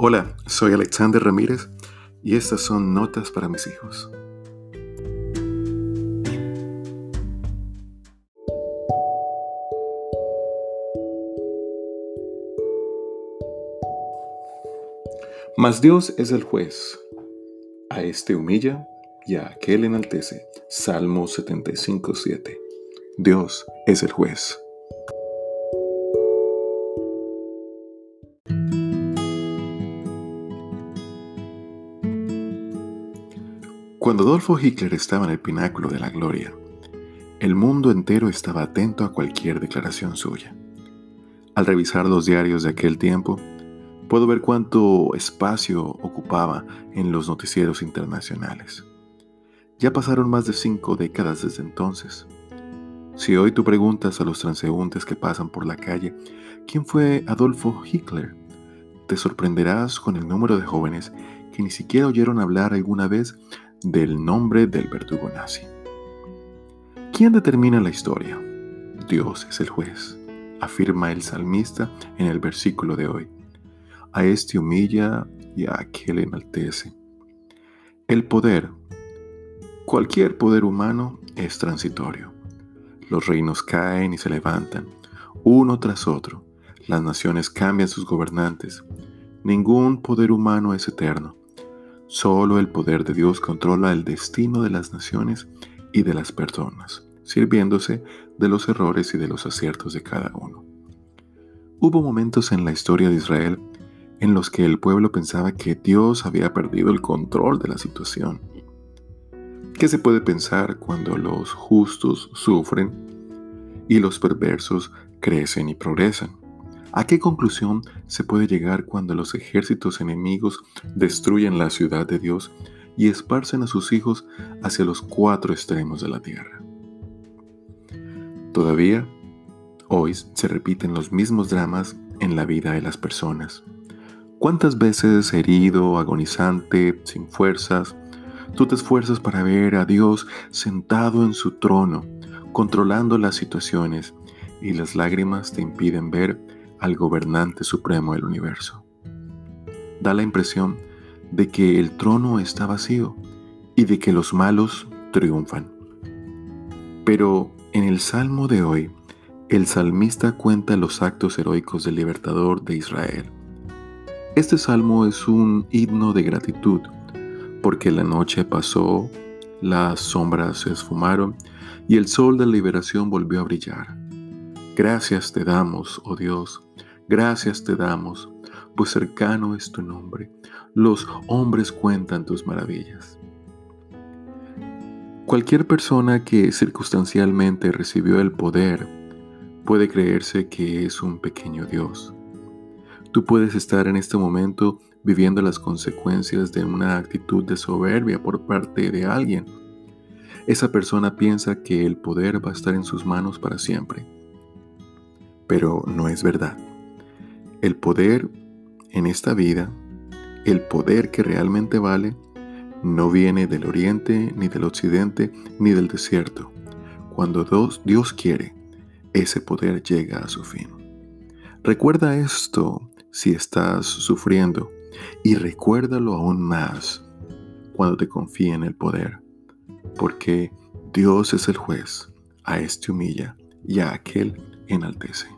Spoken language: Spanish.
Hola, soy Alexander Ramírez y estas son Notas para mis hijos. Mas Dios es el juez. A este humilla y a aquel enaltece. Salmo 75, 7. Dios es el juez. Cuando Adolfo Hitler estaba en el pináculo de la gloria, el mundo entero estaba atento a cualquier declaración suya. Al revisar los diarios de aquel tiempo, puedo ver cuánto espacio ocupaba en los noticieros internacionales. Ya pasaron más de cinco décadas desde entonces. Si hoy tú preguntas a los transeúntes que pasan por la calle, ¿quién fue Adolfo Hitler? Te sorprenderás con el número de jóvenes que ni siquiera oyeron hablar alguna vez del nombre del verdugo nazi. ¿Quién determina la historia? Dios es el juez, afirma el salmista en el versículo de hoy. A este humilla y a aquel enaltece. El poder, cualquier poder humano, es transitorio. Los reinos caen y se levantan, uno tras otro. Las naciones cambian sus gobernantes. Ningún poder humano es eterno. Solo el poder de Dios controla el destino de las naciones y de las personas, sirviéndose de los errores y de los aciertos de cada uno. Hubo momentos en la historia de Israel en los que el pueblo pensaba que Dios había perdido el control de la situación. ¿Qué se puede pensar cuando los justos sufren y los perversos crecen y progresan? ¿A qué conclusión se puede llegar cuando los ejércitos enemigos destruyen la ciudad de Dios y esparcen a sus hijos hacia los cuatro extremos de la tierra? Todavía, hoy se repiten los mismos dramas en la vida de las personas. ¿Cuántas veces herido, agonizante, sin fuerzas, tú te esfuerzas para ver a Dios sentado en su trono, controlando las situaciones, y las lágrimas te impiden ver al gobernante supremo del universo. Da la impresión de que el trono está vacío y de que los malos triunfan. Pero en el Salmo de hoy, el salmista cuenta los actos heroicos del libertador de Israel. Este salmo es un himno de gratitud, porque la noche pasó, las sombras se esfumaron y el sol de la liberación volvió a brillar. Gracias te damos, oh Dios, gracias te damos, pues cercano es tu nombre. Los hombres cuentan tus maravillas. Cualquier persona que circunstancialmente recibió el poder puede creerse que es un pequeño Dios. Tú puedes estar en este momento viviendo las consecuencias de una actitud de soberbia por parte de alguien. Esa persona piensa que el poder va a estar en sus manos para siempre pero no es verdad. El poder en esta vida, el poder que realmente vale, no viene del oriente, ni del occidente, ni del desierto. Cuando Dios, quiere, ese poder llega a su fin. Recuerda esto si estás sufriendo y recuérdalo aún más cuando te confíe en el poder, porque Dios es el juez, a este humilla y a aquel enaltece.